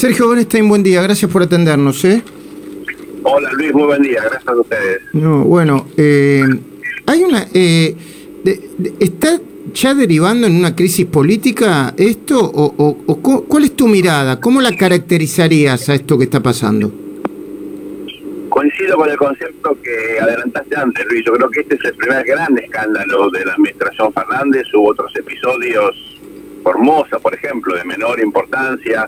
Sergio Bernstein, buen día, gracias por atendernos. ¿eh? Hola Luis, muy buen día, gracias a ustedes. No, bueno, eh, hay una... Eh, ¿Está ya derivando en una crisis política esto? O, ¿Cuál es tu mirada? ¿Cómo la caracterizarías a esto que está pasando? Coincido con el concepto que adelantaste antes, Luis. Yo creo que este es el primer gran escándalo de la administración Fernández. Hubo otros episodios, Formosa, por ejemplo, de menor importancia.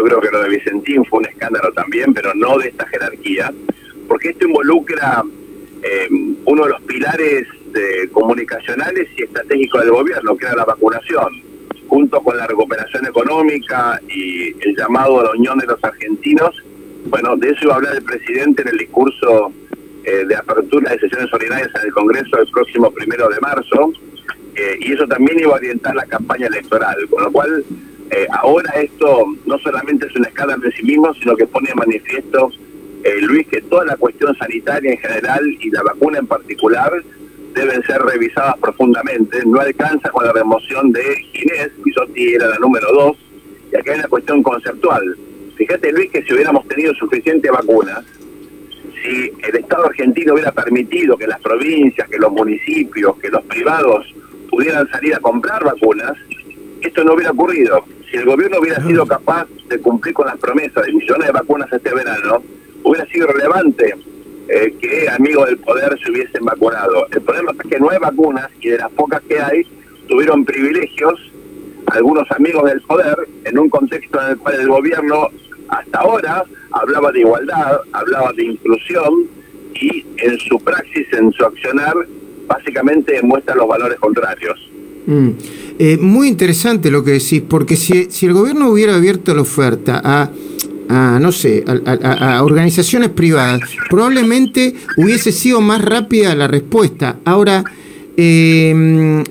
Yo creo que lo de Vicentín fue un escándalo también, pero no de esta jerarquía, porque esto involucra eh, uno de los pilares comunicacionales y estratégicos del gobierno, que era la vacunación, junto con la recuperación económica y el llamado a la unión de los argentinos. Bueno, de eso iba a hablar el presidente en el discurso eh, de apertura de sesiones ordinarias en el Congreso el próximo primero de marzo, eh, y eso también iba a orientar la campaña electoral, con lo cual eh, ahora esto no solamente es una escándalo en sí mismo, sino que pone de manifiesto, Luis, que toda la cuestión sanitaria en general y la vacuna en particular deben ser revisadas profundamente. No alcanza con la remoción de Ginés, Bisotti era la número dos, y acá hay una cuestión conceptual. Fíjate, Luis, que si hubiéramos tenido suficientes vacunas, si el Estado argentino hubiera permitido que las provincias, que los municipios, que los privados pudieran salir a comprar vacunas, esto no hubiera ocurrido. Si el gobierno hubiera sido capaz de cumplir con las promesas de millones de vacunas este verano, hubiera sido relevante eh, que amigos del poder se hubiesen vacunado. El problema es que no hay vacunas y de las pocas que hay tuvieron privilegios algunos amigos del poder en un contexto en el cual el gobierno hasta ahora hablaba de igualdad, hablaba de inclusión y en su praxis, en su accionar, básicamente muestra los valores contrarios. Mm. Eh, muy interesante lo que decís, porque si, si el gobierno hubiera abierto la oferta a no sé, a, organizaciones privadas, probablemente hubiese sido más rápida la respuesta. Ahora, eh,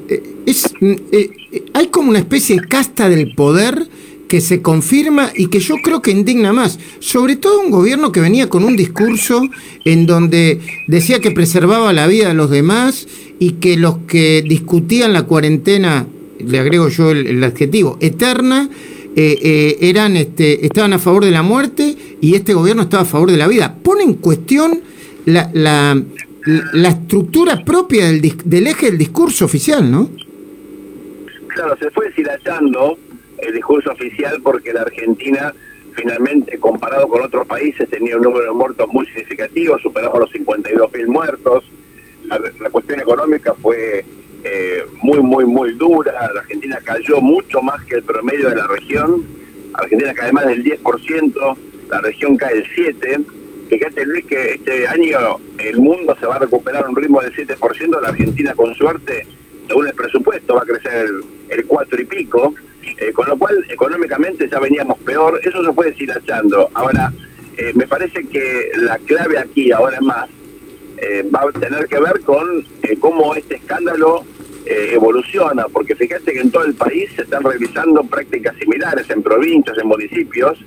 es, eh, hay como una especie de casta del poder que se confirma y que yo creo que indigna más, sobre todo un gobierno que venía con un discurso en donde decía que preservaba la vida de los demás y que los que discutían la cuarentena, le agrego yo el adjetivo, eterna, eh, eh, eran, este, estaban a favor de la muerte y este gobierno estaba a favor de la vida. Pone en cuestión la, la, la estructura propia del, del, eje del discurso oficial, ¿no? Claro, se fue deshilachando el discurso oficial porque la Argentina finalmente, comparado con otros países, tenía un número de muertos muy significativo, superamos los 52 mil muertos. la, cuestión económica fue eh, muy, muy, muy dura. La Argentina cayó mucho más que el promedio de la región. Argentina cae más del 10%, la región cae el 7%. Fíjate, Luis, que este año el mundo se va a recuperar a un ritmo del 7%, la Argentina, con suerte, según el presupuesto, va a crecer el, 4 y pico. Eh, con lo cual, económicamente ya veníamos peor. Eso se puede ir achando. Ahora, eh, me parece que la clave aquí, ahora más, eh, va a tener que ver con eh, cómo este escándalo eh, evoluciona, porque fíjate que en todo el país se están realizando prácticas similares en provincias, en municipios,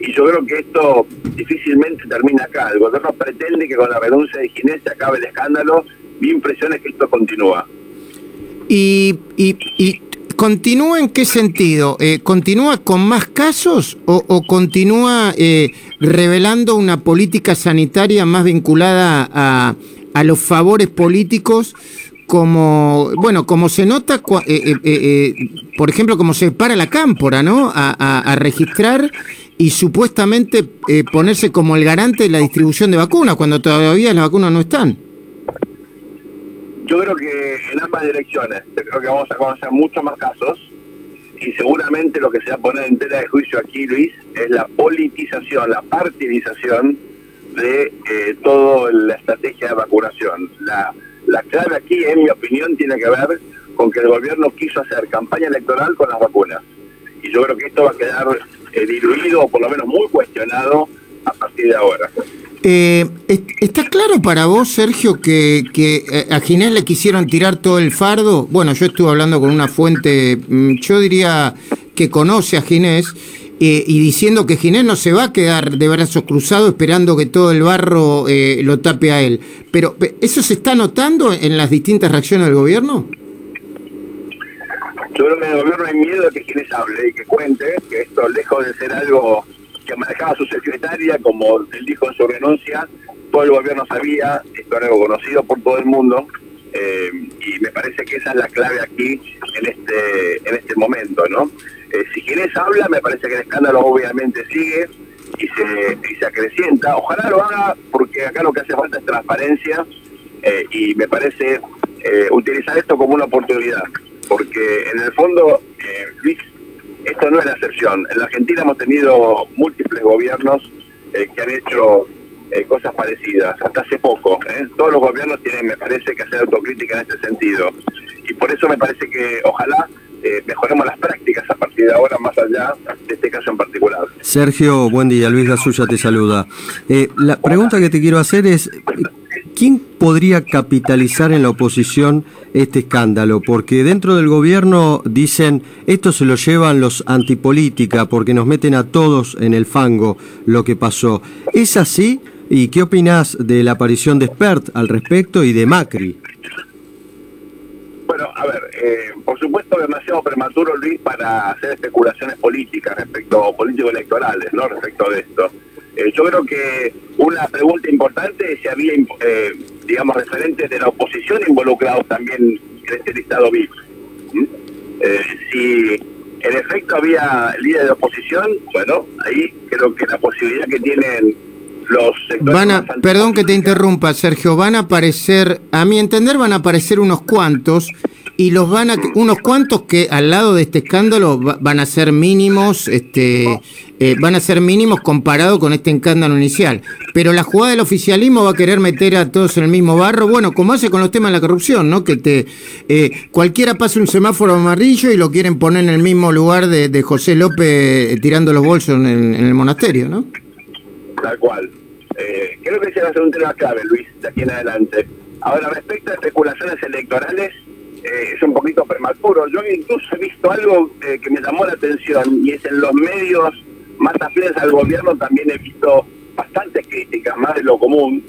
y yo creo que esto difícilmente termina acá. El gobierno pretende que con la renuncia de Ginés se acabe el escándalo, mi impresión es que esto continúa. Y, y, ¿Continúa en qué sentido? ¿Continúa con más casos o, continúa revelando una política sanitaria más vinculada a, los favores políticos? Como, bueno, como se nota, eh, por ejemplo, como se para la cámpora, ¿no? A, registrar y supuestamente ponerse como el garante de la distribución de vacunas, cuando todavía las vacunas no están. Yo creo que en ambas direcciones, yo creo que vamos a conocer muchos más casos y seguramente lo que se va a poner en tela de juicio aquí, Luis, es la politización, la partidización de eh, toda la estrategia de vacunación. La, la clave aquí, en mi opinión, tiene que ver con que el gobierno quiso hacer campaña electoral con las vacunas. Y yo creo que esto va a quedar eh, diluido o por lo menos muy cuestionado a partir de ahora. Eh, ¿Está claro para vos, Sergio, que, eh, a Ginés le quisieron tirar todo el fardo? Bueno, yo estuve hablando con una fuente, mm, yo diría que conoce a Ginés, eh, y diciendo que Ginés no se va a quedar de brazos cruzados esperando que todo el barro lo tape a él. Pero, ¿eso se está notando en las distintas reacciones del gobierno? Yo creo que en el gobierno hay miedo de que Ginés hable y que cuente que esto, lejos de ser algo que manejaba su secretaria, como él dijo en su renuncia, todo el gobierno sabía, esto es algo conocido por todo el mundo, eh, y me parece que esa es la clave aquí en este en este momento, ¿no? Eh, si quieres habla, me parece que el escándalo obviamente sigue y se, y se acrecienta. Ojalá lo haga porque acá lo que hace falta es transparencia eh, y me parece utilizar esto como una oportunidad, porque en el fondo, Luis, esto no es la excepción. En la Argentina hemos tenido múltiples gobiernos que han hecho eh, cosas parecidas, hasta hace poco. ¿eh? Todos los gobiernos tienen, me parece, que hacer autocrítica en este sentido. Y por eso me parece que ojalá eh, mejoremos las prácticas a partir de ahora, más allá de este caso en particular. Sergio, buen día. Luis Gasulla te saluda. la pregunta que te quiero hacer es, ¿quién podría capitalizar en la oposición este escándalo? Porque dentro del gobierno dicen, esto se lo llevan los antipolítica porque nos meten a todos en el fango lo que pasó. ¿Es así? ¿Y qué opinas de la aparición de Spert al respecto y de Macri? Bueno, a ver, eh, por supuesto demasiado prematuro, Luis, para hacer especulaciones políticas respecto, político-electorales, ¿no? Respecto de esto. Eh, yo creo que una pregunta importante es si había, eh, digamos, referentes de la oposición involucrados también en este listado VIP. si en efecto había líderes de oposición, bueno, ahí creo que la posibilidad que tienen los van a, perdón que te interrumpa, Sergio, van a aparecer, a mi entender van a aparecer unos cuantos y los van a unos cuantos que al lado de este escándalo van a ser mínimos, este eh, van a ser mínimos comparado con este escándalo inicial. Pero la jugada del oficialismo va a querer meter a todos en el mismo barro, bueno, como hace con los temas de la corrupción, ¿no? Que te eh, cualquiera pasa un semáforo amarillo y lo quieren poner en el mismo lugar de, José López eh, tirando los bolsos en, en el monasterio, ¿no? Tal cual. Eh, creo que ese va a ser un tema clave, Luis, de aquí en adelante. Ahora, respecto a especulaciones electorales, eh, es un poquito prematuro. Yo incluso he visto algo eh, que me llamó la atención y es en los medios más afines al gobierno también he visto bastantes críticas, más de lo común.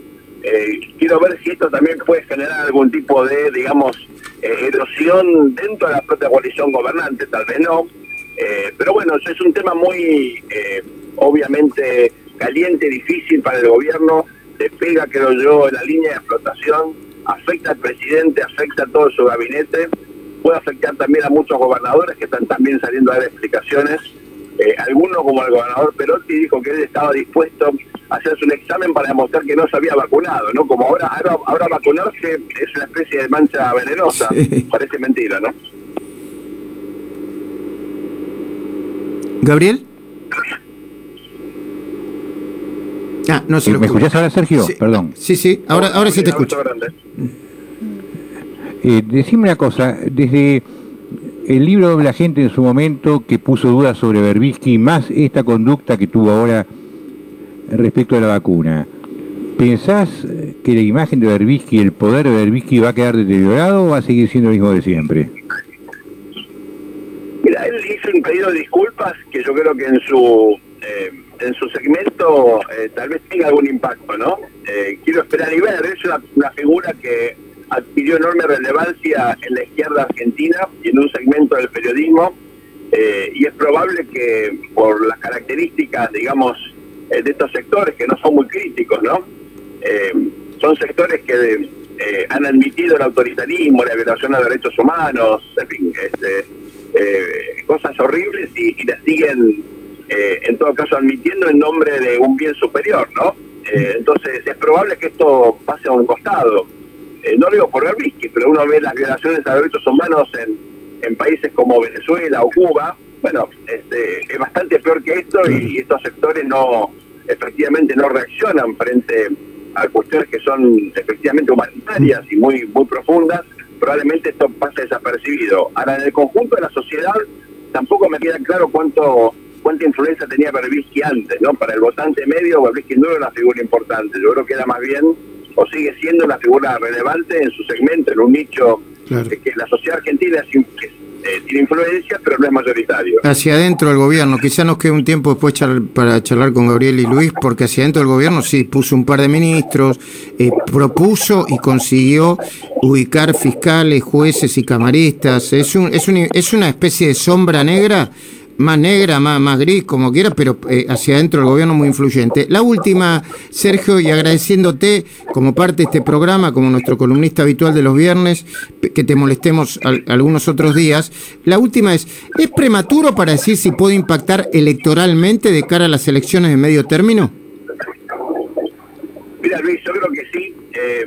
quiero ver si esto también puede generar algún tipo de, digamos, erosión dentro de la propia coalición gobernante, tal vez no. pero bueno, es un tema muy, obviamente, caliente, difícil para el gobierno, le pega, creo yo, en la línea de explotación, afecta al presidente, afecta a todo su gabinete, puede afectar también a muchos gobernadores que están también saliendo a dar explicaciones. Eh, algunos, como el gobernador Perotti, dijo que él estaba dispuesto a hacerse un examen para demostrar que no se había vacunado, ¿no? Como ahora, ahora, vacunarse es una especie de mancha venenosa, parece mentira, ¿no? Gabriel. No se ¿Me escuchás ahora, Sergio? Perdón. Sí, sí, ahora, ahora sí te escucho. Eh, decime una cosa, desde el libro de la gente en su momento que puso dudas sobre Berbisky, más esta conducta que tuvo ahora respecto a la vacuna, ¿pensás que la imagen de Berbisky, el poder de Berbisky va a quedar deteriorado o va a seguir siendo el mismo de siempre? Mira, él hizo un pedido de disculpas que yo creo que en su... Eh, en su segmento eh, tal vez tenga algún impacto, ¿no? Eh, quiero esperar y ver, es una, figura que adquirió enorme relevancia en la izquierda argentina y en un segmento del periodismo, eh, y es probable que por las características, digamos, de estos sectores que no son muy críticos, ¿no? son sectores que han admitido el autoritarismo, la violación de derechos humanos, en fin, este, cosas horribles y, y las siguen eh, en todo caso admitiendo en nombre de un bien superior, ¿no? Eh, entonces es probable que esto pase a un costado. Eh, no digo por Berbisky, pero uno ve las violaciones a derechos humanos en, en países como Venezuela o Cuba, bueno, este, es bastante peor que esto y, estos sectores no, efectivamente no reaccionan frente a cuestiones que son efectivamente humanitarias y muy, muy profundas, probablemente esto pase desapercibido. Ahora, en el conjunto de la sociedad, tampoco me queda claro cuánto cuánta influencia tenía Berbisky antes, ¿no? Para el votante medio, Berbisky no era una figura importante, yo creo que era más bien, o sigue siendo una figura relevante en su segmento, en un nicho que la sociedad argentina eh, tiene influencia, pero no es mayoritario. Hacia adentro del gobierno, quizá nos quede un tiempo después para charlar con Gabriel y Luis, porque hacia adentro del gobierno sí puso un par de ministros, eh, propuso y consiguió ubicar fiscales, jueces y camaristas. Es, un, es, un, es una especie de sombra negra más negra, más, más gris, como quieras, pero eh, hacia adentro del gobierno muy influyente. La última, Sergio, y agradeciéndote como parte de este programa, como nuestro columnista habitual de los viernes, que te molestemos algunos otros días. La última es, ¿es prematuro para decir si puede impactar electoralmente de cara a las elecciones de medio término? Mira, Luis, yo creo que sí. Eh,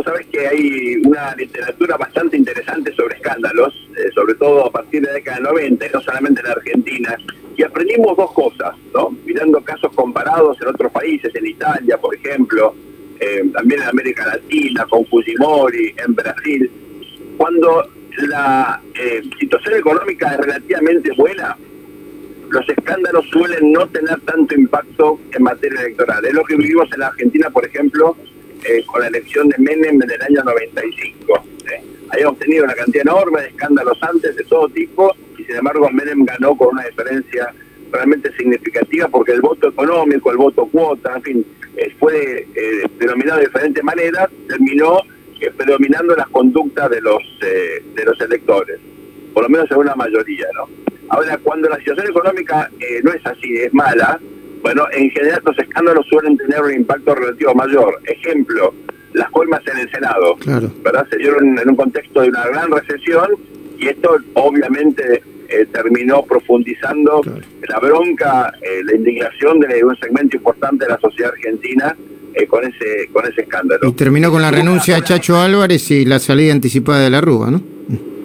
vos sabés que hay una literatura bastante interesante sobre escándalos, eh, sobre todo a partir de la década del 90, y no solamente en Argentina, y aprendimos dos cosas, ¿no? Mirando casos comparados en otros países, en Italia, por ejemplo, eh, también en América Latina, con Fujimori, en Brasil. Cuando la situación económica es relativamente buena, los escándalos suelen no tener tanto impacto en materia electoral. Es lo que vivimos en la Argentina, por ejemplo, eh, con la elección de Menem en el año 95. ¿eh? Habíamos tenido una cantidad enorme de escándalos antes de todo tipo y sin embargo Menem ganó con una diferencia realmente significativa porque el voto económico, el voto cuota, en fin, eh, fue denominado de diferentes maneras, terminó predominando las conductas de los de los electores, por lo menos en una mayoría, ¿no? Ahora, cuando la situación económica eh, no es así, es mala, bueno, en general los escándalos suelen tener un impacto relativo mayor. Ejemplo, las colmas en el Senado, ¿verdad? Se dieron en un contexto de una gran recesión y esto obviamente eh, terminó profundizando la bronca, eh, la indignación de un segmento importante de la sociedad argentina con ese con ese escándalo. Y terminó con la renuncia de Chacho Álvarez y la salida anticipada de la Rúa, ¿no?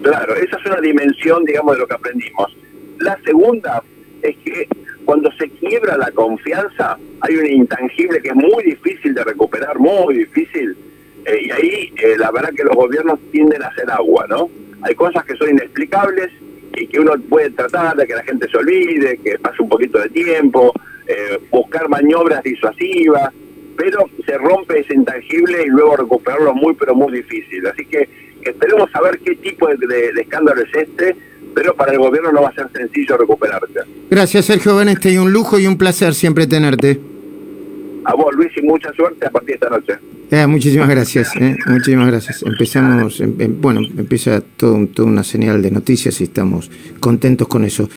Claro, esa es una dimensión, digamos, de lo que aprendimos. La segunda es que cuando se quiebra la confianza, hay un intangible que es muy difícil de recuperar, muy difícil, eh, y ahí eh, la verdad que los gobiernos tienden a hacer agua, ¿no? Hay cosas que son inexplicables y que uno puede tratar de que la gente se olvide, que pase un poquito de tiempo, eh, buscar maniobras disuasivas, pero se rompe ese intangible y luego recuperarlo muy, pero muy difícil. Así que esperemos saber qué tipo de escándalo es este pero para el gobierno no va a ser sencillo recuperarse. Gracias, Sergio Beneste, y un lujo y un placer siempre tenerte. A vos, Luis, y mucha suerte a partir de esta noche. Eh, muchísimas gracias, eh, muchísimas gracias. Empezamos, em, em, bueno, empieza todo, toda una señal de noticias y estamos contentos con eso.